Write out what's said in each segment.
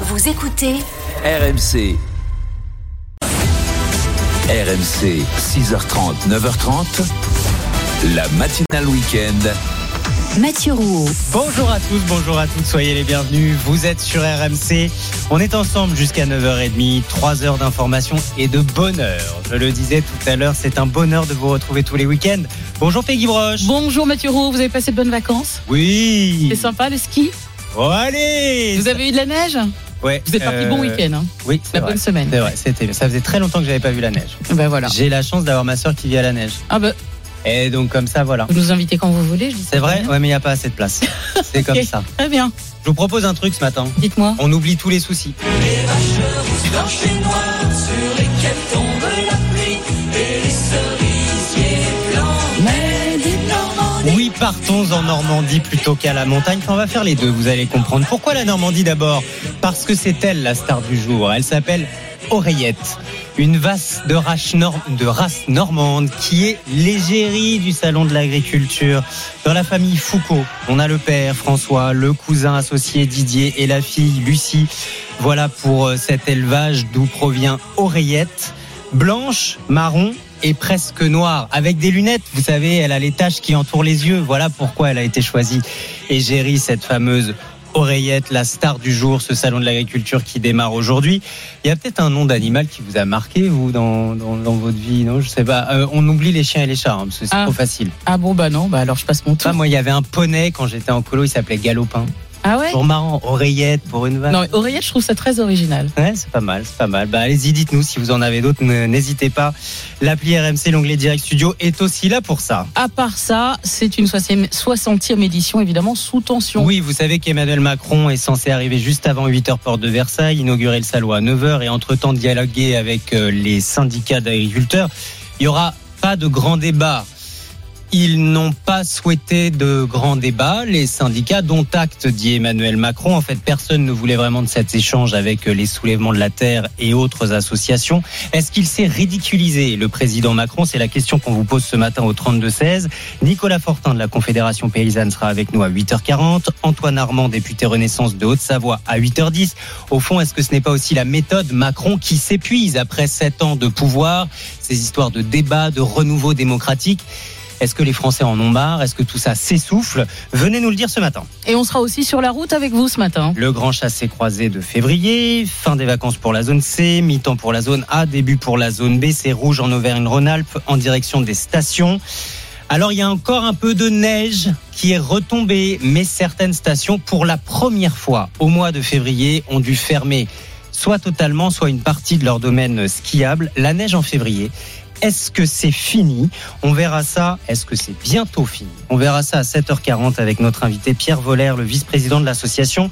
Vous écoutez RMC. RMC, 6h30, 9h30. La matinale week-end. Mathieu Rouault. Bonjour à tous, bonjour à toutes, soyez les bienvenus. Vous êtes sur RMC. On est ensemble jusqu'à 9h30, 3 heures d'information et de bonheur. Je le disais tout à l'heure, c'est un bonheur de vous retrouver tous les week-ends. Bonjour Peggy Broche. Bonjour Mathieu Roux, vous avez passé de bonnes vacances? Oui. C'est sympa le ski? Oh, allez Vous avez eu de la neige Ouais. Vous êtes parti euh, bon week-end, hein Oui, c'est la vrai. bonne semaine. C'est vrai, c'était. Ça faisait très longtemps que j'avais pas vu la neige. Ben voilà. J'ai la chance d'avoir ma soeur qui vit à la neige. Ah ben, Et donc comme ça, voilà. vous nous invitez quand vous voulez, je dis C'est vrai Ouais, mais il n'y a pas assez de place. C'est comme Ok. ça. Très bien, Je vous propose un truc ce matin. dites-moi. On oublie tous les soucis. Oui, partons en Normandie plutôt qu'à la montagne. Enfin, on va faire les deux, vous allez comprendre. Pourquoi la Normandie d'abord? Parce que c'est elle la star du jour. Elle s'appelle Oreillette. Une vache de race, de race normande qui est l'égérie du salon de l'agriculture. Dans la famille Foucault, on a le père François, le cousin associé Didier et la fille Lucie. Voilà pour euh, cet élevage d'où provient Oreillette. Blanche, marron et presque noire, avec des lunettes. Vous savez, elle a les taches qui entourent les yeux. Voilà pourquoi elle a été choisie. Égérie, cette fameuse Oreillette, la star du jour, ce salon de l'agriculture qui démarre aujourd'hui. Il y a peut-être un nom d'animal qui vous a marqué, vous, dans, dans, dans votre vie, non? Je sais pas. Euh, on oublie les chiens et les chats, hein, parce que c'est Ah. trop facile. Ah bon, bah non, bah alors je passe mon tour. Ah, moi, il y avait un poney quand j'étais en colo, il s'appelait Galopin. Ah ouais Toujours marrant, Oreillette pour une vache. Non, mais Oreillette, je trouve ça très original. Ouais, c'est pas mal, c'est pas mal. Bah, allez-y, dites-nous si vous en avez d'autres. N'hésitez pas. L'appli RMC, l'onglet Direct Studio est aussi là pour ça. À part ça, c'est une 60e 60e édition, évidemment, sous tension. Oui, vous savez qu'Emmanuel Macron est censé arriver juste avant 8h porte de Versailles, inaugurer le salon à 9h et entre-temps dialoguer avec euh, les syndicats d'agriculteurs. Il y aura pas de grand débat. Ils n'ont pas souhaité de grand débat. Les syndicats, dont acte, dit Emmanuel Macron. En fait, personne ne voulait vraiment de cet échange avec euh, les soulèvements de la terre et autres associations. Est-ce qu'il s'est ridiculisé, le président Macron? C'est la question qu'on vous pose ce matin au 32-16. Nicolas Fortin de la Confédération paysanne sera avec nous à 8h40. Antoine Armand, député Renaissance de Haute-Savoie, à 8h10. Au fond, est-ce que ce n'est pas aussi la méthode Macron qui s'épuise après sept ans de pouvoir? Ces histoires de débat, de renouveau démocratique est-ce que les Français en ont marre? Est-ce que tout ça s'essouffle? Venez nous le dire ce matin. Et on sera aussi sur la route avec vous ce matin. Le grand chassé croisé de février, fin des vacances pour la zone C, mi-temps pour la zone A, début pour la zone B, c'est rouge en Auvergne-Rhône-Alpes en direction des stations. Alors il y a encore un peu de neige qui est retombée, mais certaines stations, pour la première fois au mois de février, ont dû fermer soit totalement, soit une partie de leur domaine skiable. La neige en février. Est-ce que c'est fini On verra ça. Est-ce que c'est bientôt fini On verra ça à 7h40 avec notre invité Pierre Voller, le vice-président de l'association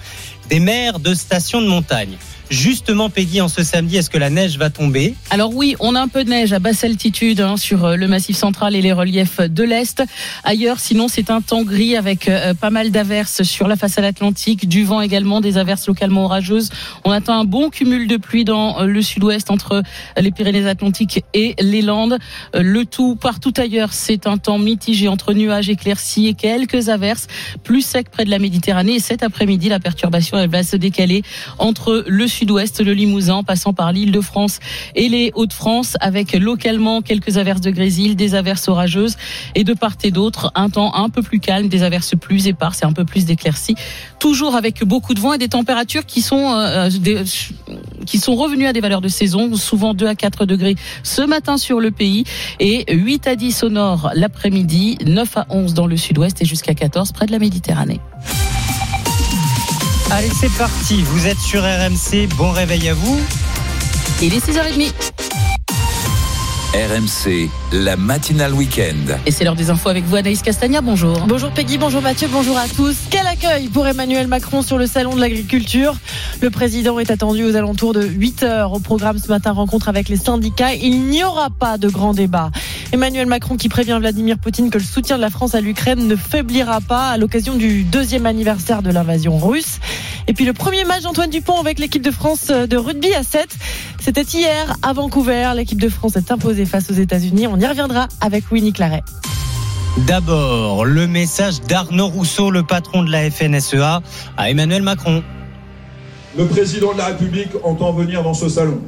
des maires de stations de montagne. Justement, Peggy, en ce samedi, est-ce que la neige va tomber? Alors oui, on a un peu de neige à basse altitude hein, sur euh, le massif central et les reliefs de l'Est. Ailleurs, sinon, c'est un temps gris avec euh, pas mal d'averses sur la façade atlantique, du vent également, des averses localement orageuses. On attend un bon cumul de pluie dans euh, le sud-ouest entre les Pyrénées-Atlantiques et les Landes. Le tout, partout ailleurs, c'est un temps mitigé entre nuages éclaircis et quelques averses, plus sec près de la Méditerranée. Et cet après-midi, la perturbation va se décaler entre le sud-ouest, le Limousin, passant par l'île de France et les Hauts-de-France, avec localement quelques averses de grésil, des averses orageuses, et de part et d'autre, un temps un peu plus calme, des averses plus éparses et un peu plus d'éclaircies, toujours avec beaucoup de vent et des températures qui sont euh, qui sont revenues à des valeurs de saison, souvent 2 à 4 degrés ce matin sur le pays et 8 à 10 au nord l'après-midi, 9 à 11 dans le sud-ouest et jusqu'à 14 près de la Méditerranée. Allez, c'est parti. Vous êtes sur RMC. Bon réveil à vous. Il est 6h30. RMC, la matinale week-end. Et c'est l'heure des infos avec vous, Anaïs Castagna. Bonjour. Bonjour Peggy, bonjour Mathieu, bonjour à tous. Quel accueil pour Emmanuel Macron sur le salon de l'agriculture. Le président est attendu aux alentours de 8 heures. Au programme ce matin, rencontre avec les syndicats. Il n'y aura pas de grand débat. Emmanuel Macron qui prévient Vladimir Poutine que le soutien de la France à l'Ukraine ne faiblira pas à l'occasion du deuxième anniversaire de l'invasion russe. Et puis le premier match d'Antoine Dupont avec l'équipe de France de rugby à 7. C'était hier à Vancouver. L'équipe de France est imposée face aux États-Unis. On y reviendra avec Winnie Claret. D'abord, le message d'Arnaud Rousseau, le patron de la FNSEA, à Emmanuel Macron. Le président de la République entend venir dans ce salon.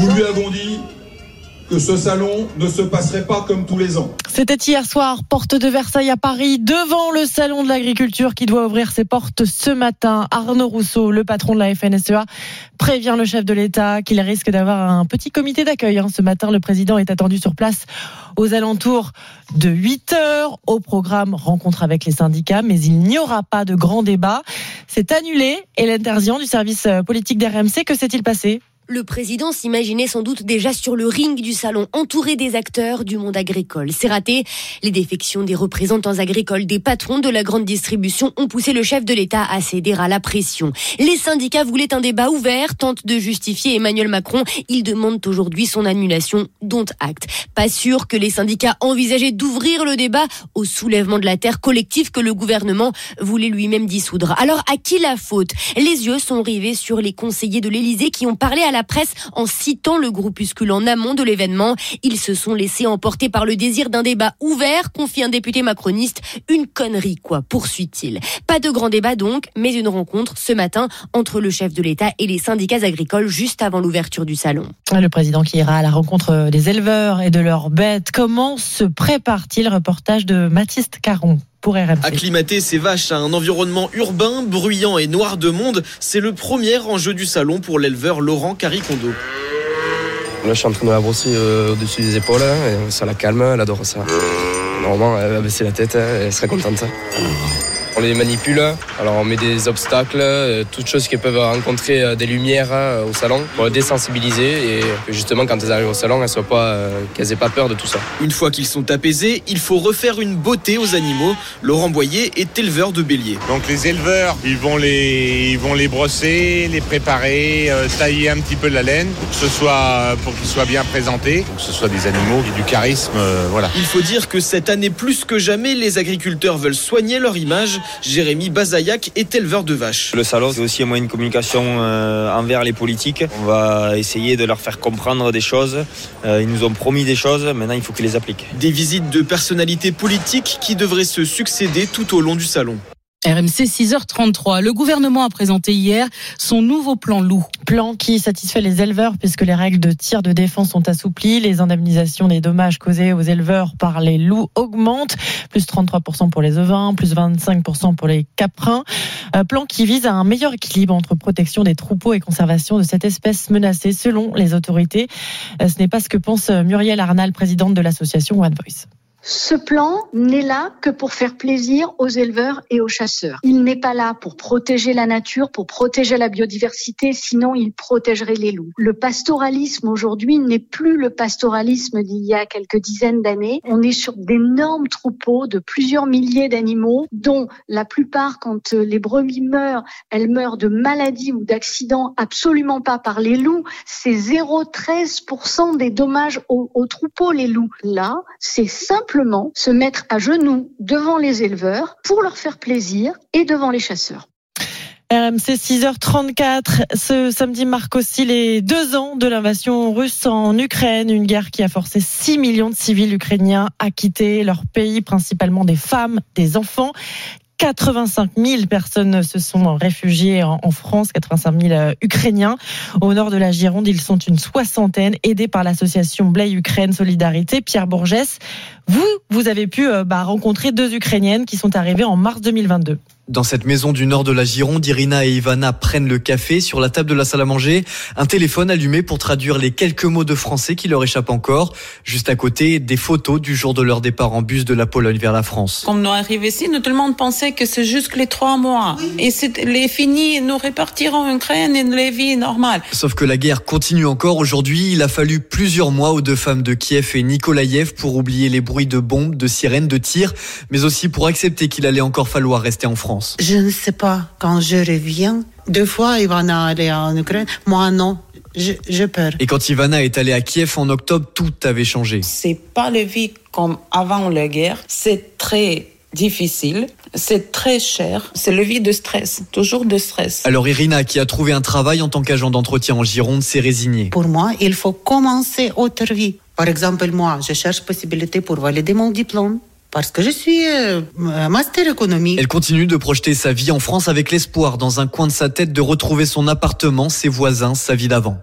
Nous lui avons dit que ce salon ne se passerait pas comme tous les ans. C'était hier soir, porte de Versailles à Paris, devant le salon de l'agriculture qui doit ouvrir ses portes ce matin. Arnaud Rousseau, le patron de la FNSEA, prévient le chef de l'État qu'il risque d'avoir un petit comité d'accueil. hein. Ce matin, le président est attendu sur place aux alentours de 8 heures. Au programme, rencontre avec les syndicats, mais il n'y aura pas de grand débat. C'est annulé. Hélène Terzian du service politique d'RMC, que s'est-il passé? Le président s'imaginait sans doute déjà sur le ring du salon, entouré des acteurs du monde agricole. C'est raté. Les défections des représentants agricoles, des patrons de la grande distribution ont poussé le chef de l'État à céder à la pression. Les syndicats voulaient un débat ouvert, tentent de justifier Emmanuel Macron. Ils demandent aujourd'hui son annulation, dont acte. Pas sûr que les syndicats envisageaient d'ouvrir le débat au soulèvement de la terre collective que le gouvernement voulait lui-même dissoudre. Alors à qui la faute? Les yeux sont rivés sur les conseillers de l'Élysée qui ont parlé à la presse en citant le groupuscule en amont de l'événement. Ils se sont laissés emporter par le désir d'un débat ouvert, confie un député macroniste. Une connerie, quoi, poursuit-il. Pas de grand débat donc, mais une rencontre ce matin entre le chef de l'État et les syndicats agricoles juste avant l'ouverture du salon. Le président qui ira à la rencontre des éleveurs et de leurs bêtes. Comment se prépare-t-il? Reportage de Mathis Caron pour RMC. Acclimater ses vaches à un environnement urbain, bruyant et noir de monde, c'est le premier enjeu du salon pour l'éleveur Laurent Caricondo. Là, je suis en train de la brosser euh, au-dessus des épaules, hein, et ça la calme, elle adore ça. Normalement, elle va baisser la tête, hein, elle serait contente. On les manipule, alors on met des obstacles, euh, toutes choses qui peuvent rencontrer euh, des lumières euh, au salon pour les désensibiliser et que justement quand elles arrivent au salon, elles soient pas, qu'elles aient pas peur de tout ça. Une fois qu'ils sont apaisés, il faut refaire une beauté aux animaux. Laurent Boyer est éleveur de béliers. Donc les éleveurs, ils vont les, ils vont les brosser, les préparer, tailler un petit peu la laine pour que ce soit, pour qu'ils soient bien présentés, pour que ce soit des animaux qui aient du charisme, voilà. Il faut dire que cette année plus que jamais, les agriculteurs veulent soigner leur image. Jérémy Bazayac est éleveur de vaches. Le salon, c'est aussi un moyen de communication euh, envers les politiques. On va essayer de leur faire comprendre des choses. Euh, ils nous ont promis des choses, maintenant il faut qu'ils les appliquent. Des visites de personnalités politiques qui devraient se succéder tout au long du salon. RMC 6h33. Le gouvernement a présenté hier son nouveau plan loup. Plan qui satisfait les éleveurs puisque les règles de tir de défense sont assouplies. Les indemnisations des dommages causés aux éleveurs par les loups augmentent. Plus 33% pour les ovins, plus 25% pour les caprins. Un plan qui vise à un meilleur équilibre entre protection des troupeaux et conservation de cette espèce menacée selon les autorités. Euh, Ce n'est pas ce que pense Muriel Arnal, présidente de l'association One Voice. Ce plan n'est là que pour faire plaisir aux éleveurs et aux chasseurs. Il n'est pas là pour protéger la nature, pour protéger la biodiversité, sinon il protégerait les loups. Le pastoralisme aujourd'hui n'est plus le pastoralisme d'il y a quelques dizaines d'années. On est sur d'énormes troupeaux de plusieurs milliers d'animaux, dont la plupart, quand les brebis meurent, elles meurent de maladies ou d'accidents, absolument pas par les loups. C'est 0,13% des dommages aux, aux troupeaux, les loups. Là, c'est simple se mettre à genoux devant les éleveurs pour leur faire plaisir et devant les chasseurs. RMC 6h34. Ce samedi marque aussi les deux ans de l'invasion russe en Ukraine, une guerre qui a forcé 6 millions de civils ukrainiens à quitter leur pays, principalement des femmes, des enfants. 85 000 personnes se sont réfugiées en France, 85 000 Ukrainiens. Au nord de la Gironde, ils sont une soixantaine, aidés par l'association Blay Ukraine Solidarité. Pierre Bourgès, Vous, vous avez pu euh, bah, rencontrer deux Ukrainiennes qui sont arrivées en mars 2022. Dans cette maison du nord de la Gironde, Irina et Ivana prennent le café sur la table de la salle à manger, un téléphone allumé pour traduire les quelques mots de français qui leur échappent encore. Juste à côté, des photos du jour de leur départ en bus de la Pologne vers la France. Quand nous arrivons ici, nous, tout le monde pensait que c'est juste les trois mois. Et c'est les finis, nous repartirons en Ukraine et les vies normales. Sauf que la guerre continue encore aujourd'hui. Il a fallu plusieurs mois aux deux femmes de Kiev et Nikolaïev pour oublier les bruits de bombes, de sirènes, de tirs, mais aussi pour accepter qu'il allait encore falloir rester en France. Je ne sais pas, quand je reviens, deux fois Ivana allait en Ukraine, moi non. Je, je peur. Et quand Ivana est allée à Kiev en octobre, tout avait changé. C'est pas la vie comme avant la guerre. C'est très difficile. C'est très cher. C'est le vie de stress. Toujours de stress. Alors Irina, qui a trouvé un travail en tant qu'agent d'entretien en Gironde, s'est résignée. Pour moi, il faut commencer autre vie. Par exemple, moi, je cherche possibilité pour valider mon diplôme. Parce que je suis euh, master économie. Elle continue de projeter sa vie en France avec l'espoir, dans un coin de sa tête, de retrouver son appartement, ses voisins, sa vie d'avant.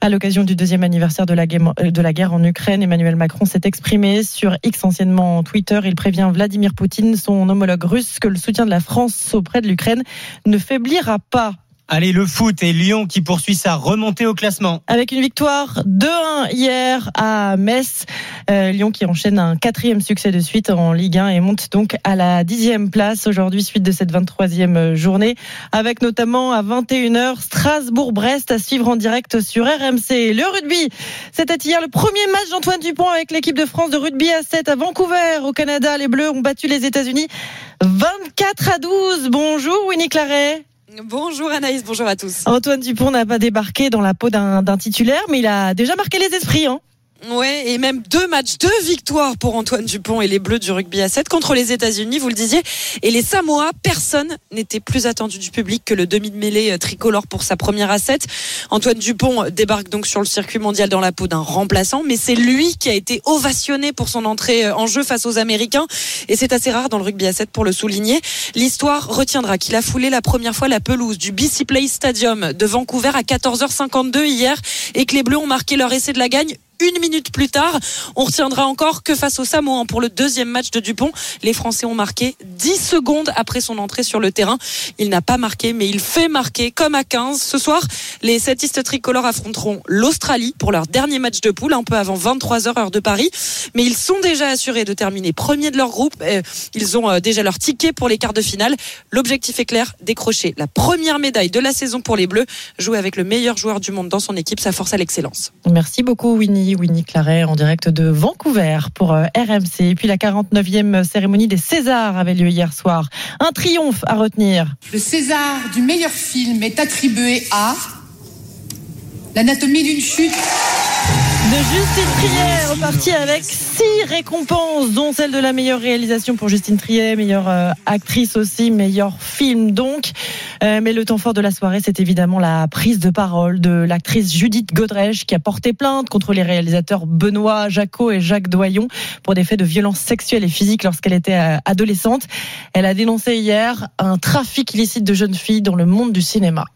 À l'occasion du deuxième anniversaire de la, guerre, de la guerre en Ukraine, Emmanuel Macron s'est exprimé sur X, anciennement Twitter. Il prévient Vladimir Poutine, son homologue russe, que le soutien de la France auprès de l'Ukraine ne faiblira pas Allez, le foot et Lyon qui poursuit sa remontée au classement. Avec une victoire 2-1 hier à Metz. Euh, Lyon qui enchaîne un quatrième succès de suite en Ligue 1 et monte donc à la dixième place aujourd'hui, suite de cette 23e journée. Avec notamment à 21h Strasbourg-Brest à suivre en direct sur RMC. Le rugby, c'était hier le premier match d'Antoine Dupont avec l'équipe de France de rugby à 7 à Vancouver. Au Canada, les Bleus ont battu les États-Unis 24 à 12. Bonjour Winnie Claret. Bonjour Anaïs, bonjour à tous. Antoine Dupont n'a pas débarqué dans la peau d'un titulaire, mais il a déjà marqué les esprits. Hein. Ouais, et même deux matchs, deux victoires pour Antoine Dupont et les Bleus du rugby à 7 contre les États-Unis, vous le disiez. Et les Samoa, personne n'était plus attendu du public que le demi de mêlée euh, tricolore pour sa première à 7. Antoine Dupont débarque donc sur le circuit mondial dans la peau d'un remplaçant, mais c'est lui qui a été ovationné pour son entrée euh, en jeu face aux Américains. Et c'est assez rare dans le rugby à 7 pour le souligner. L'histoire retiendra qu'il a foulé la première fois la pelouse du BC Place Stadium de Vancouver à 14h52 hier et que les Bleus ont marqué leur essai de la gagne une minute plus tard. On retiendra encore que face au Samoan pour le deuxième match de Dupont, les Français ont marqué 10 secondes après son entrée sur le terrain. Il n'a pas marqué, mais il fait marquer comme à 15. Ce soir, les setistes tricolores affronteront l'Australie pour leur dernier match de poule, un peu avant 23h heure de Paris. Mais ils sont déjà assurés de terminer premier de leur groupe. Euh, ils ont euh, déjà leur ticket pour les quarts de finale. L'objectif est clair, décrocher la première médaille de la saison pour les Bleus, jouer avec le meilleur joueur du monde dans son équipe, sa force à l'excellence. Merci beaucoup Winnie. Winnie Claret en direct de Vancouver pour euh, RMC. Et puis la 49e cérémonie des Césars avait lieu hier soir. Un triomphe à retenir. Le César du meilleur film est attribué à L'anatomie d'une chute de Justine Trier, reparti avec six récompenses, dont celle de la meilleure réalisation pour Justine Trier, meilleure euh, actrice aussi, meilleur film donc. Euh, mais le temps fort de la soirée, c'est évidemment la prise de parole de l'actrice Judith Godrèche qui a porté plainte contre les réalisateurs Benoît Jacot et Jacques Doyon pour des faits de violence sexuelle et physique lorsqu'elle était euh, adolescente. Elle a dénoncé hier un trafic illicite de jeunes filles dans le monde du cinéma.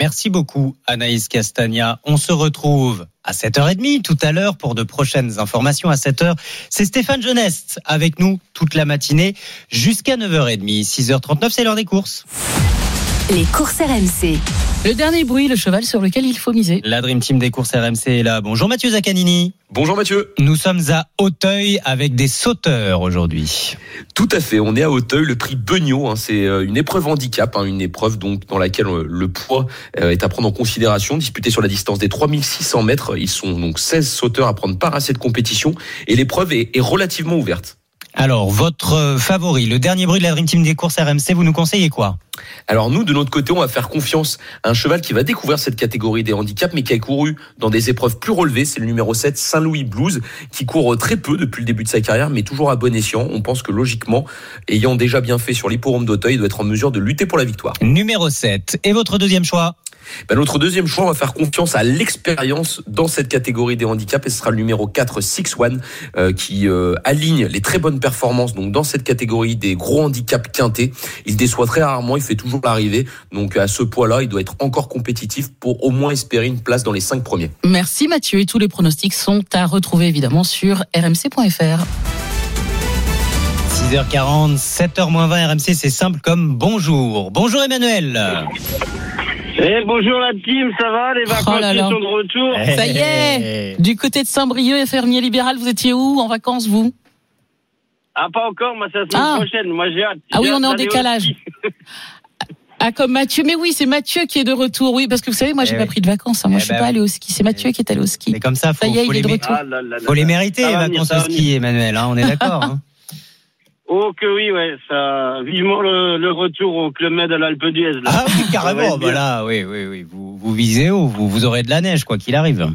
Merci beaucoup Anaïs Castagna. On se retrouve à 7h30 tout à l'heure pour de prochaines informations à 7h. C'est Stéphane Jeunesse avec nous toute la matinée jusqu'à 9h30. 6h39, c'est l'heure des courses. Les courses RMC. Le dernier bruit, le cheval sur lequel il faut miser. La Dream Team des courses RMC est là. Bonjour Mathieu Zaccanini. Bonjour Mathieu. Nous sommes à Hauteuil avec des sauteurs aujourd'hui. Tout à fait, on est à Hauteuil, le prix Beugnot, hein, c'est euh, une épreuve handicap, hein, une épreuve donc dans laquelle euh, le poids euh, est à prendre en considération, disputée sur la distance des 3600 mètres. Ils sont donc 16 sauteurs à prendre part à cette compétition et l'épreuve est, est relativement ouverte. Alors, votre favori, le dernier bruit de la Dream Team des courses RMC, vous nous conseillez quoi? Alors nous, de notre côté, on va faire confiance à un cheval qui va découvrir cette catégorie des handicaps, mais qui a couru dans des épreuves plus relevées. C'est le numéro 7, Saint-Louis Blues, qui court très peu depuis le début de sa carrière, mais toujours à bon escient. On pense que logiquement, ayant déjà bien fait sur l'hipporome d'Auteuil, il doit être en mesure de lutter pour la victoire. Numéro 7. Et votre deuxième choix? Ben, notre deuxième choix, on va faire confiance à l'expérience dans cette catégorie des handicaps et ce sera le numéro 4, Six One, euh, qui euh, aligne les très bonnes performances donc dans cette catégorie des gros handicaps quintés. Il déçoit très rarement, il fait toujours l'arrivée. Donc à ce poids-là, il doit être encore compétitif pour au moins espérer une place dans les cinq premiers. Merci Mathieu et tous les pronostics sont à retrouver évidemment sur rmc.fr. 6h40, 7h20 RMC, c'est simple comme bonjour. Bonjour Emmanuel. Eh, bonjour la team, ça va Les vacances Oh là là. sont de retour Ça y est, du côté de Saint-Brieuc fermier libéral, vous étiez où en vacances vous? Ah, pas encore, moi c'est la semaine Ah. prochaine. Moi j'ai hâte. Ah oui, J'ai on est en décalage. ski. Ah comme Mathieu, mais oui, c'est Mathieu qui est de retour. Oui, parce que vous savez, moi j'ai Eh pas oui. pris de vacances. hein. Moi Eh je suis ben pas allé au ski. C'est Mathieu qui est allé au ski. C'est comme ça, faut, Ça y est, faut il les, est de mé- retour. Ah là là là faut les mériter, Ça les vacances au ski, Emmanuel, hein, on est d'accord. hein. Oh que oui, ouais, ça. Vivement le, le retour au Club Med à l'Alpe d'Huez. là. Ah oui, carrément, voilà, oui, oui, oui. Vous, vous visez haut, vous, vous aurez de la neige, quoi qu'il arrive.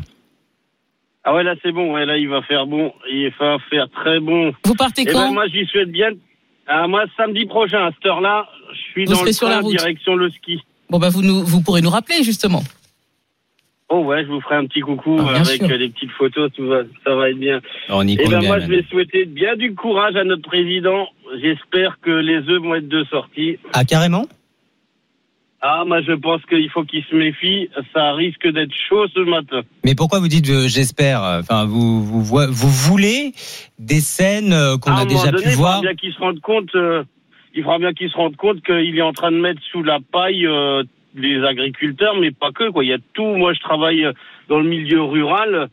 Ah ouais, là c'est bon, ouais, là il va faire bon. Il va faire très bon. Vous partez Eh ben, quand? moi j'y souhaite bien. Ah, moi samedi prochain, à cette heure-là, je suis Vous dans le sur la train, route. direction le ski. Bon bah vous nous, vous pourrez nous rappeler justement. Oh ouais, je vous ferai un petit coucou Ah, avec sûr. euh, les petites photos, tout va, ça va être bien. On y Et compte ben bien, moi, je vais souhaiter bien du courage à notre président. J'espère que les œufs vont être de sortie. Ah, carrément? Ah, moi, je pense qu'il faut qu'il se méfie. Ça risque d'être chaud ce matin. Mais pourquoi vous dites euh, j'espère? Enfin, vous, vous, voulez des scènes euh, qu'on a déjà donné, pu il faudra voir bien qu'il se rende compte. euh, il faudra bien qu'il se rende compte qu'il est en train de mettre sous la paille les agriculteurs, mais pas que. Quoi, il y a tout. Moi, je travaille euh, dans le milieu rural.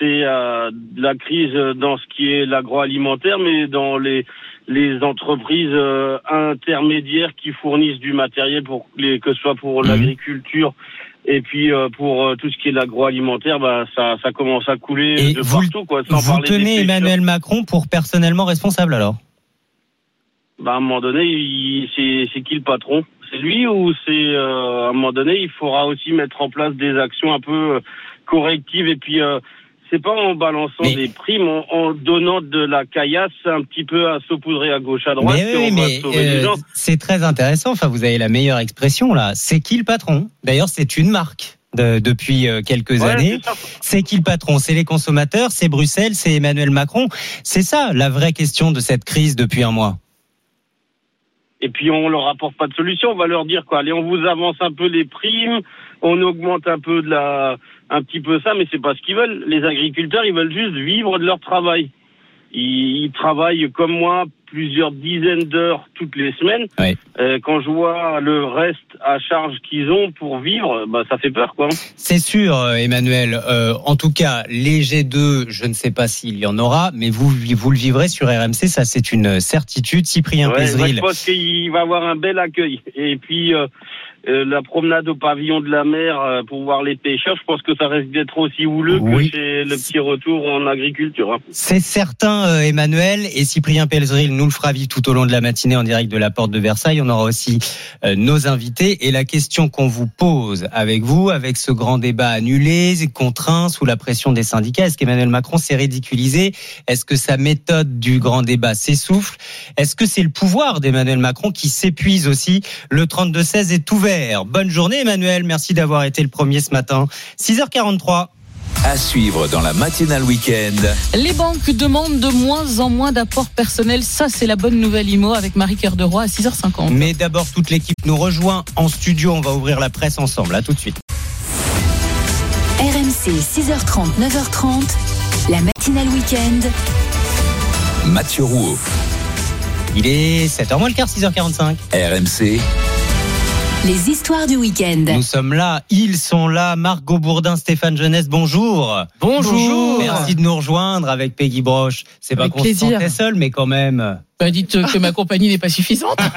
C'est euh, la crise dans ce qui est l'agroalimentaire, mais dans les les entreprises euh, intermédiaires qui fournissent du matériel pour les que ce soit pour Mhm. l'agriculture et puis euh, pour tout ce qui est l'agroalimentaire, bah ça ça commence à couler Et de vous, partout quoi. Sans vous tenez. Emmanuel Macron pour personnellement responsable alors? Bah, à un moment donné, c'est qui le patron? C'est lui ou c'est euh, à un moment donné, il faudra aussi mettre en place des actions un peu euh, correctives et puis euh, c'est pas en balançant des primes, en, en donnant de la caillasse un petit peu à saupoudrer à gauche à droite Mais oui, mais euh, c'est très intéressant. Enfin, vous avez la meilleure expression là. C'est qui le patron? D'ailleurs, c'est une marque. de- depuis quelques Ouais, années, c'est qui le patron? C'est les consommateurs, c'est Bruxelles, c'est Emmanuel Macron? C'est ça la vraie question de cette crise depuis un mois. Et puis on leur apporte pas de solution, on va leur dire quoi. Allez, on vous avance un peu les primes, on augmente un peu de la, un petit peu ça, mais c'est pas ce qu'ils veulent. Les agriculteurs, ils veulent juste vivre de leur travail. Ils, travaillent comme moi plusieurs dizaines d'heures toutes les semaines. Euh, quand je vois le reste à charge qu'ils ont pour vivre, bah ça fait peur quoi. C'est sûr, euh, Emmanuel. Euh, en tout cas, les G2, je ne sais pas s'il y en aura, mais vous, vous le vivrez sur RMC, ça c'est une certitude. Cyprien Ouais, je pense qu'il va avoir un bel accueil. Et puis euh, euh, la promenade au pavillon de la mer euh, pour voir les pêcheurs, je pense que ça risque d'être aussi houleux Oui. que chez le petit retour en agriculture. hein. C'est certain, euh, Emmanuel, et Cyprien Pelzril nous le fera vivre tout au long de la matinée en direct de la porte de Versailles. On aura aussi nos invités. Et la question qu'on vous pose avec vous, avec ce grand débat annulé, contraint sous la pression des syndicats, est-ce qu'Emmanuel Macron s'est ridiculisé? Est-ce que sa méthode du grand débat s'essouffle? Est-ce que c'est le pouvoir d'Emmanuel Macron qui s'épuise aussi? Le 32-16 est ouvert. Bonne journée, Emmanuel. Merci d'avoir été le premier ce matin. 6h43. À suivre dans la matinale week-end. Les banques demandent de moins en moins d'apports personnels. Ça, c'est la bonne nouvelle IMO avec Marie Cœur de Roy à 6h50. Mais d'abord, toute l'équipe nous rejoint en studio. On va ouvrir la presse ensemble. À tout de suite. RMC 6h30, 9h30, la matinale week-end. Mathieu Rouault. Il est 7h moins le quart, 6h45. RMC. Les histoires du week-end. Nous sommes là, ils sont là. Margot Bourdin, Stéphane Jeunesse, bonjour. Bonjour. Merci de nous rejoindre avec Peggy Broche. C'est pas qu'on se plaisir. sentait seul, mais quand même. Bah, dites euh, que ma compagnie n'est pas suffisante.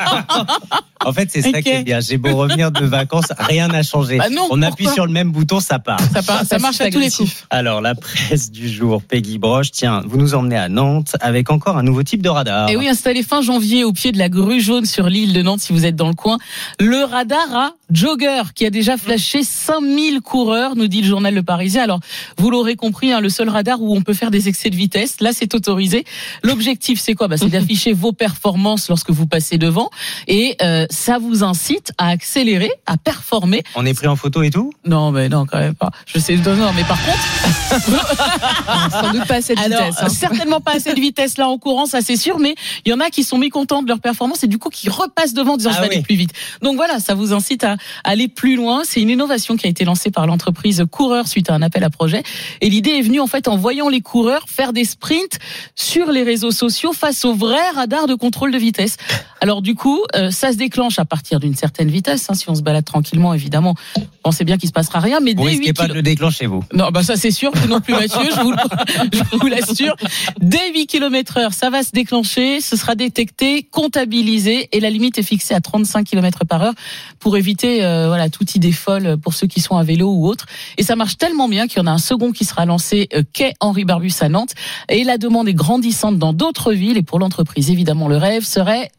En fait, c'est ça qui est bien. J'ai beau revenir de vacances, rien n'a changé. Bah non, On appuie sur le même bouton, ça part. Ça, part- ça marche à tous les coups. Alors, la presse du jour, Peggy Broche. Tiens, vous nous emmenez à Nantes avec encore un nouveau type de radar. Et oui, installé fin janvier au pied de la grue jaune sur l'île de Nantes, si vous êtes dans le coin. Le radar à Jogger, qui a déjà flashé 5000 coureurs, nous dit le journal Le Parisien. Alors, vous l'aurez compris, hein, le seul radar où on peut faire des excès de vitesse, là, c'est autorisé. L'objectif, c'est quoi? Bah, C'est d'afficher vos performances lorsque vous passez devant et euh, ça vous incite à accélérer, à performer. On est pris en photo et tout? Non, mais non, quand même pas. Je sais, non, non, mais par contre, Sans doute pas à cette alors, vitesse. hein. certainement pas à cette vitesse là en courant, ça c'est sûr, mais il y en a qui sont mécontents de leur performance et du coup qui repassent devant en disant Ah je vais oui. aller plus vite. Donc voilà, ça vous incite à aller plus loin. C'est une innovation qui a été lancée par l'entreprise Coureur suite à un appel à projet. Et l'idée est venue en fait en voyant les coureurs faire des sprints sur les réseaux sociaux face au vrai radar de contrôle de vitesse. Alors du coup, euh, ça se déclenche à partir d'une certaine vitesse. hein. si on se balade tranquillement, évidemment, on sait bien qu'il se passera rien. Mais Vous dès risquez 8 pas de le déclencher, vous? Non, bah ça c'est sûr, vous non plus Mathieu, je vous, je vous l'assure. Dès 8 km heure, ça va se déclencher, ce sera détecté, comptabilisé et la limite est fixée à 35 km par heure pour éviter euh, voilà toute idée folle pour ceux qui sont à vélo ou autres. Et ça marche tellement bien qu'il y en a un second qui sera lancé euh, quai Henri Barbus à Nantes et la demande est grandissante dans d'autres villes et pour l'entreprise évidemment le rêve serait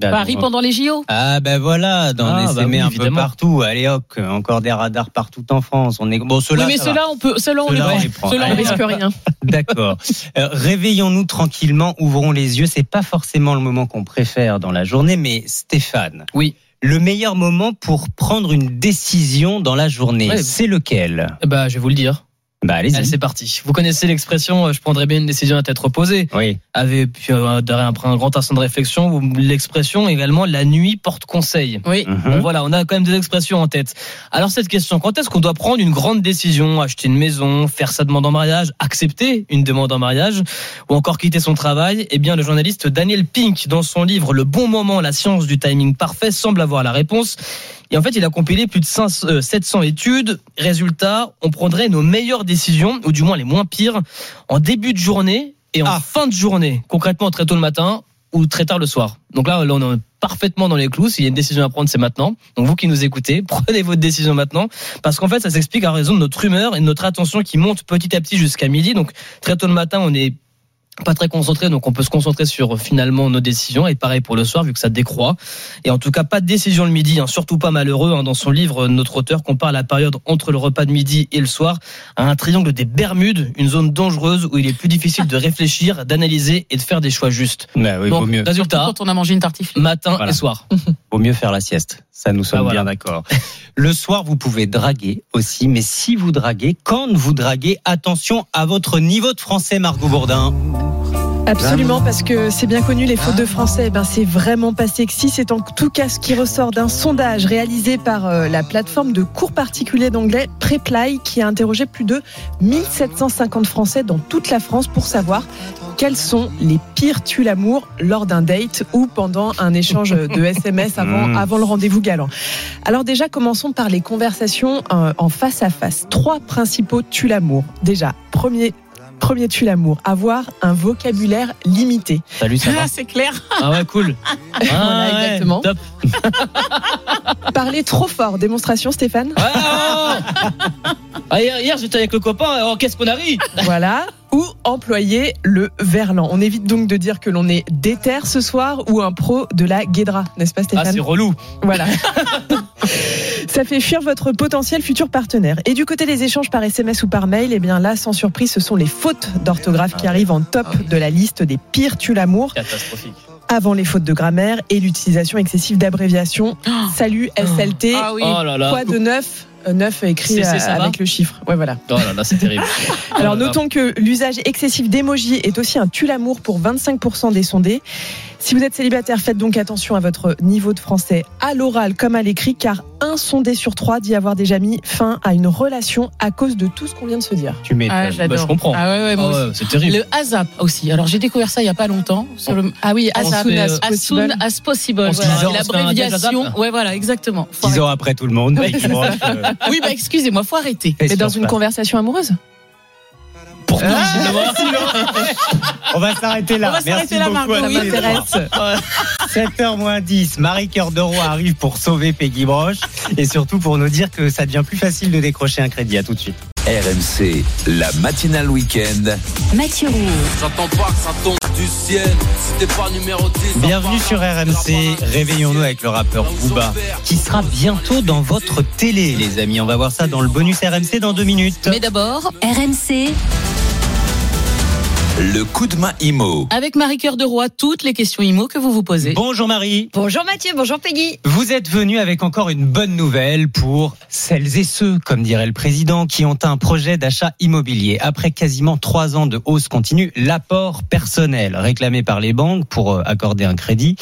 Paris pendant les JO. Ah ben voilà, dans Ah, les bah oui, un évidemment. peu partout. Allez hop, encore des radars partout en France. On est bon, oui, mais ceux-là on peut, ceux-là on, les prend. on risque rien. D'accord. Euh, réveillons-nous tranquillement, ouvrons les yeux. C'est pas forcément le moment qu'on préfère dans la journée, mais Stéphane. Oui. Le meilleur moment pour prendre une décision dans la journée, Ouais. c'est lequel? Bah, je vais vous le dire. Bah allez-y. Allez, c'est parti. Vous connaissez l'expression euh, je prendrai bien une décision à tête reposée. Oui. Avec puis, euh, derrière, après un grand instant de réflexion, ou l'expression également la nuit porte conseil. Oui. Mhm. Bon, voilà, on a quand même des expressions en tête. Alors cette question, quand est-ce qu'on doit prendre une grande décision, acheter une maison, faire sa demande en mariage, accepter une demande en mariage, ou encore quitter son travail? Eh bien, le journaliste Daniel Pink, dans son livre Le bon moment, la science du timing parfait, semble avoir la réponse. Et en fait, il a compilé plus de 500, euh, 700 études. Résultat, on prendrait nos meilleures décisions, ou du moins les moins pires, en début de journée et en Ah. fin de journée. Concrètement, très tôt le matin ou très tard le soir. Donc là, là, on est parfaitement dans les clous. S'il y a une décision à prendre, c'est maintenant. Donc vous qui nous écoutez, prenez votre décision maintenant. Parce qu'en fait, ça s'explique à raison de notre humeur et de notre attention qui monte petit à petit jusqu'à midi. Donc très tôt le matin, on est pas très concentré, donc on peut se concentrer sur finalement nos décisions. Et pareil pour le soir, vu que ça décroît. Et en tout cas, pas de décision le midi, hein, surtout pas malheureux. hein. Dans son livre, notre auteur compare la période entre le repas de midi et le soir à un triangle des Bermudes, une zone dangereuse où il est plus difficile de réfléchir, d'analyser et de faire des choix justes. Bah oui, Donc, vaut mieux. résultat, Quand on a mangé une tartiflette. matin Voilà. et soir. Vaut mieux faire la sieste. Ça, nous sommes Ah, voilà. bien d'accord. Le soir, vous pouvez draguer aussi, mais si vous draguez, quand vous draguez, attention à votre niveau de français, Margot Bourdin. Absolument, parce que c'est bien connu, les fautes de français, eh ben, c'est vraiment pas sexy. C'est en tout cas ce qui ressort d'un sondage réalisé par euh, la plateforme de cours particuliers d'anglais Preply, qui a interrogé plus de 1750 Français dans toute la France pour savoir quels sont les pires tues l'amour lors d'un date ou pendant un échange de SMS avant, Mmh. avant le rendez-vous galant. Alors déjà, commençons par les conversations euh, en face à face. Trois principaux tues l'amour. Déjà, premier Premier tue l'amour, avoir un vocabulaire limité. Salut, ça va Ah, c'est clair. Ah ouais, cool. Voilà, Ah ouais, exactement. top. Parler trop fort, démonstration Stéphane Ah, Ah, hier, hier, j'étais avec le copain, oh, qu'est-ce qu'on a ri Voilà. Ou employer le verlan. On évite donc de dire que l'on est déter ce soir ou un pro de la guédra, n'est-ce pas Ah, Stéphane c'est relou. Voilà. Ça fait fuir votre potentiel futur partenaire. Et du côté des échanges par SMS ou par mail, eh bien là, sans surprise, ce sont les fautes d'orthographe qui arrivent en top de la liste des pires tues l'amour, Catastrophique. Avant les fautes de grammaire et l'utilisation excessive d'abréviations. Salut, SLT, Ah oui. Oh là là. quoi de neuf? Euh, Neuf écrit euh, avec le chiffre. Ouais, voilà. Oh là là, c'est terrible. Alors Oh là là. notons que l'usage excessif d'emoji est aussi un tue-l'amour pour 25% des sondés. Si vous êtes célibataire, faites donc attention à votre niveau de français à l'oral comme à l'écrit, car un sondé sur trois dit avoir déjà mis fin à une relation à cause de tout ce qu'on vient de se dire. Tu m'étonnes. Ah, j'adore. Bah, je comprends. Ah ouais, ouais, moi Ah ouais, c'est terrible. Le ASAP aussi. Alors j'ai découvert ça il y a pas longtemps. Sur le... Ah oui, On as se fait, soon as euh, As soon possible. as possible. On se Voilà, dit, c'est on se fait un l'abréviation. Ouais, voilà, exactement. Faut Dix ans après tout le monde. Oui, bah excusez-moi, faut arrêter. Mais dans une conversation amoureuse Pour nous, On va s'arrêter là. On va Merci s'arrêter là, beaucoup Margot, à oui. tous les trois. 7h moins 10, Marie Cœur de Roi arrive pour sauver Peggy Broche et surtout pour nous dire que ça devient plus facile de décrocher un crédit. À tout de suite. RMC, la matinale week-end. Mathieu Roux. J'attends pas que ça tombe du ciel. Si t'es pas numéro 10. Bienvenue sur RMC. Réveillons-nous avec le rappeur Booba qui sera bientôt dans votre télé, les amis. On va voir ça dans le bonus RMC dans deux minutes. Mais d'abord, RMC, Le coup de main IMO. Avec Marie Cœur de Roy, toutes les questions IMO que vous vous posez. Bonjour Marie. Bonjour Mathieu, bonjour Peggy. Vous êtes venu avec encore une bonne nouvelle pour celles et ceux, comme dirait le président, qui ont un projet d'achat immobilier. Après quasiment trois ans de hausse continue, l'apport personnel réclamé par les banques pour euh, accorder un crédit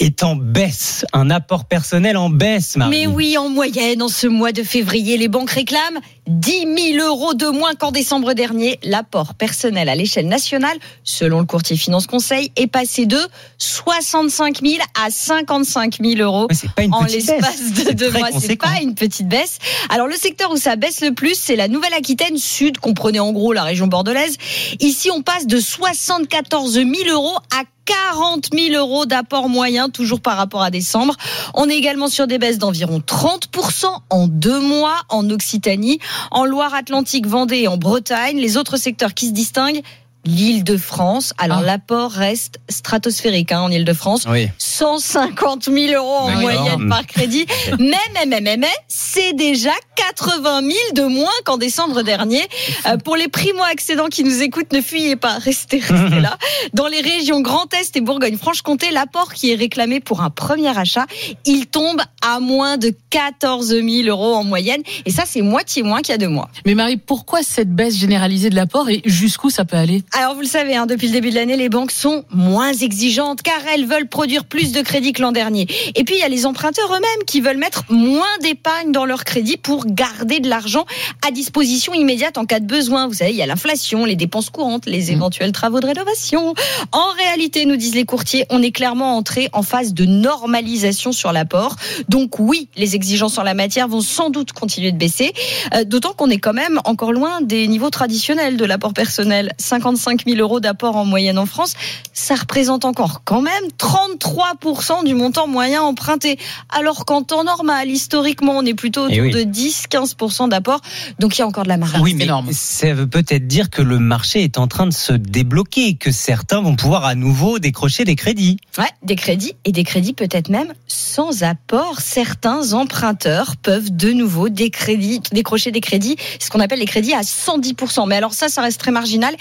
est en baisse. Un apport personnel en baisse, Marie. Mais oui, en moyenne, en ce mois de février, les banques réclament 10 000 euros de moins qu'en décembre dernier. L'apport personnel à l'échelle nationale, selon le courtier Finance Conseil, est passé de 65 000 à 55 000 euros pas en l'espace de deux mois. C'est pas une petite baisse. Alors le secteur où ça baisse le plus, c'est la Nouvelle-Aquitaine Sud, comprenez en gros la région bordelaise. Ici, on passe de 74 000 euros à 40 000 euros d'apport moyen, toujours par rapport à décembre. On est également sur des baisses d'environ 30% en deux mois en Occitanie, en Loire-Atlantique, Vendée et en Bretagne. Les autres secteurs qui se distinguent, l'île de France. Alors l'apport reste stratosphérique hein, en île de France. Oui. 150 000 euros en moyenne par crédit. Mais, mais, mais, mais, mais, c'est déjà 80 000 de moins qu'en décembre dernier. Euh, pour les primo-accédants qui nous écoutent, ne fuyez pas, restez, restez là. Dans les régions Grand Est et Bourgogne-Franche-Comté, l'apport qui est réclamé pour un premier achat, il tombe à moins de 14 000 euros en moyenne. Et ça, c'est moitié moins qu'il y a deux mois. Mais Marie, pourquoi cette baisse généralisée de l'apport et jusqu'où ça peut aller? Alors vous le savez, hein, depuis le début de l'année, les banques sont moins exigeantes car elles veulent produire plus de crédit que l'an dernier. Et puis il y a les emprunteurs eux-mêmes qui veulent mettre moins d'épargne dans leur crédit pour garder de l'argent à disposition immédiate en cas de besoin. Vous savez, il y a l'inflation, les dépenses courantes, les éventuels travaux de rénovation. En réalité, nous disent les courtiers, on est clairement entré en phase de normalisation sur l'apport. Donc oui, les exigences en la matière vont sans doute continuer de baisser, Euh, d'autant qu'on est quand même encore loin des niveaux traditionnels de l'apport personnel. 55 000 euros d'apport en moyenne en France, ça représente encore quand même 33% du montant moyen emprunté. Alors qu'en temps normal, historiquement, on est plutôt Eh autour oui. de 10-15% d'apport. Donc il y a encore de la marge. Oui, mais ça veut peut-être dire que le marché est en train de se débloquer, que certains vont pouvoir à nouveau décrocher des crédits. Ouais, des crédits et des crédits peut-être même sans apport. Certains emprunteurs peuvent de nouveau des crédits, décrocher des crédits, ce qu'on appelle les crédits à 110%. Mais alors ça, ça reste très marginal.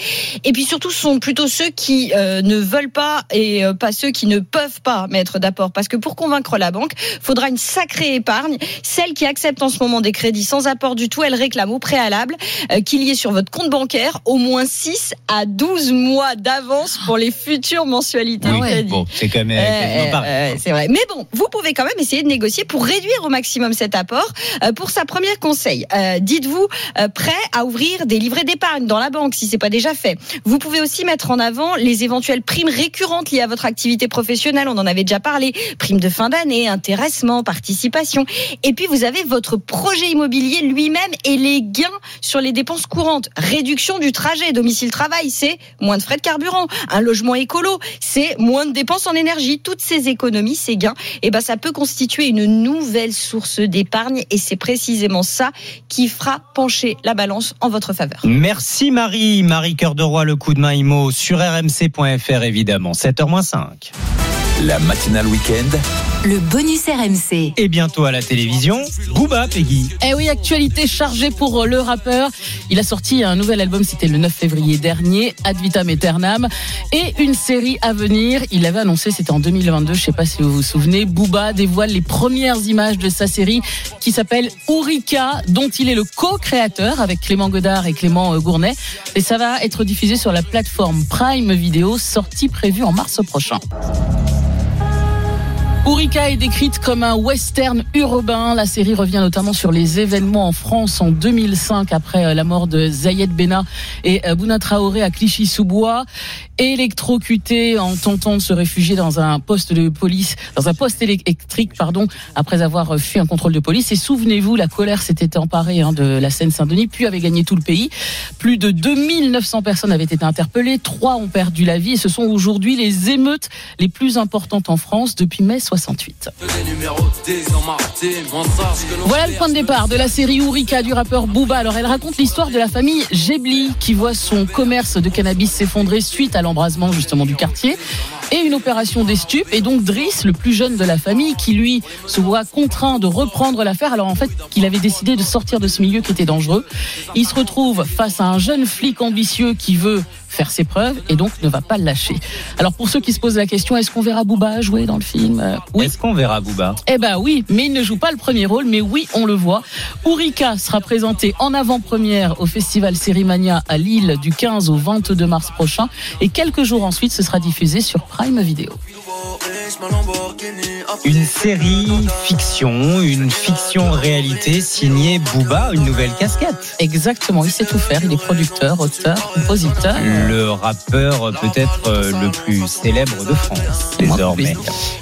Et puis surtout, ce sont plutôt ceux qui euh, ne veulent pas et euh, pas ceux qui ne peuvent pas mettre d'apport. Parce que pour convaincre la banque, faudra une sacrée épargne. Celle qui accepte en ce moment des crédits sans apport du tout, elle réclame au préalable euh, qu'il y ait sur votre compte bancaire au moins 6 à 12 mois d'avance pour les futures mensualités de crédit. bon, c'est quand même Euh, euh, c'est vrai. Mais bon, vous pouvez quand même essayer de négocier pour réduire au maximum cet apport. Euh, pour sa première conseil, euh, dites-vous euh, prêt à ouvrir des livrets d'épargne dans la banque si c'est pas déjà fait. Vous pouvez aussi mettre en avant les éventuelles primes récurrentes liées à votre activité professionnelle. On en avait déjà parlé. Primes de fin d'année, intéressement, participation. Et puis vous avez votre projet immobilier lui-même et les gains sur les dépenses courantes. Réduction du trajet domicile-travail, c'est moins de frais de carburant. Un logement écolo, c'est moins de dépenses en énergie. Toutes ces économies, ces gains, eh ben, ça peut constituer une nouvelle source d'épargne et c'est précisément ça qui fera pencher la balance en votre faveur. Merci Marie. Marie Cœur de Roi, le coup de main IMO sur rmc.fr évidemment. 7h-5. La matinale week-end. Le bonus RMC. Et bientôt à la télévision, Booba Peggy. Eh oui, actualité chargée pour le rappeur. Il a sorti un nouvel album, c'était le 9 février dernier, Ad Vitam Aeternam, et une série à venir. Il l'avait annoncé, c'était en 2022, je sais pas si vous vous souvenez. Booba dévoile les premières images de sa série qui s'appelle Ourika, dont il est le co-créateur avec Clément Godard et Clément euh, Gournay. Et ça va être diffusé sur la plateforme Prime Video, sortie prévue en mars prochain. Ourika est décrite comme un western urbain. La série revient notamment sur les événements en France en 2005 après euh, la mort de Zayed Bena et euh, Bouna Traoré à Clichy-sous-Bois. Électrocuté en tentant de se réfugier dans un poste de police, dans un poste électrique, pardon, après avoir fui un contrôle de police. Et souvenez-vous, la colère s'était emparée hein, de la Seine-Saint-Denis, puis avait gagné tout le pays. Plus de 2900 personnes avaient été interpellées, trois ont perdu la vie et ce sont aujourd'hui les émeutes les plus importantes en France depuis mai 68. Voilà le point de départ de la série Ourika du rappeur Booba. Alors elle raconte l'histoire de la famille Gebli qui voit son commerce de cannabis s'effondrer suite à l'embrasement justement du quartier et une opération des stupes. Et donc Driss, le plus jeune de la famille, qui lui se voit contraint de reprendre l'affaire alors en fait qu'il avait décidé de sortir de ce milieu qui était dangereux. Il se retrouve face à un jeune flic ambitieux qui veut faire ses preuves et donc ne va pas le lâcher. Alors pour ceux qui se posent la question, est-ce qu'on verra Booba jouer dans le film? Euh, Oui. Est-ce qu'on verra Booba? Eh ben oui, mais il ne joue pas le premier rôle, mais oui, on le voit. Ourika sera présenté en avant-première au festival Sérimania à Lille du 15 au 22 mars prochain et quelques jours ensuite, ce sera diffusé sur Prime Video. Une série fiction, une fiction réalité signée Booba, une nouvelle casquette. Exactement, il sait tout faire, il est producteur, auteur, compositeur. Le rappeur peut-être euh, le plus célèbre de France désormais.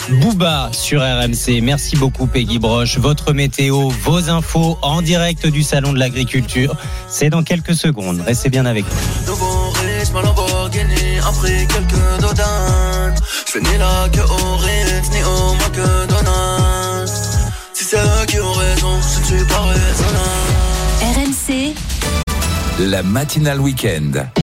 Booba sur RMC. Merci beaucoup Peggy Broche. Votre météo, vos infos en direct du salon de l'agriculture. C'est dans quelques secondes. Restez bien avec nous. Après quelques. Je fais ni la queue au Ritz, ni au McDonald's. Si c'est eux qui ont raison, je ne suis pas raisonnable. RMC, La matinale week-end.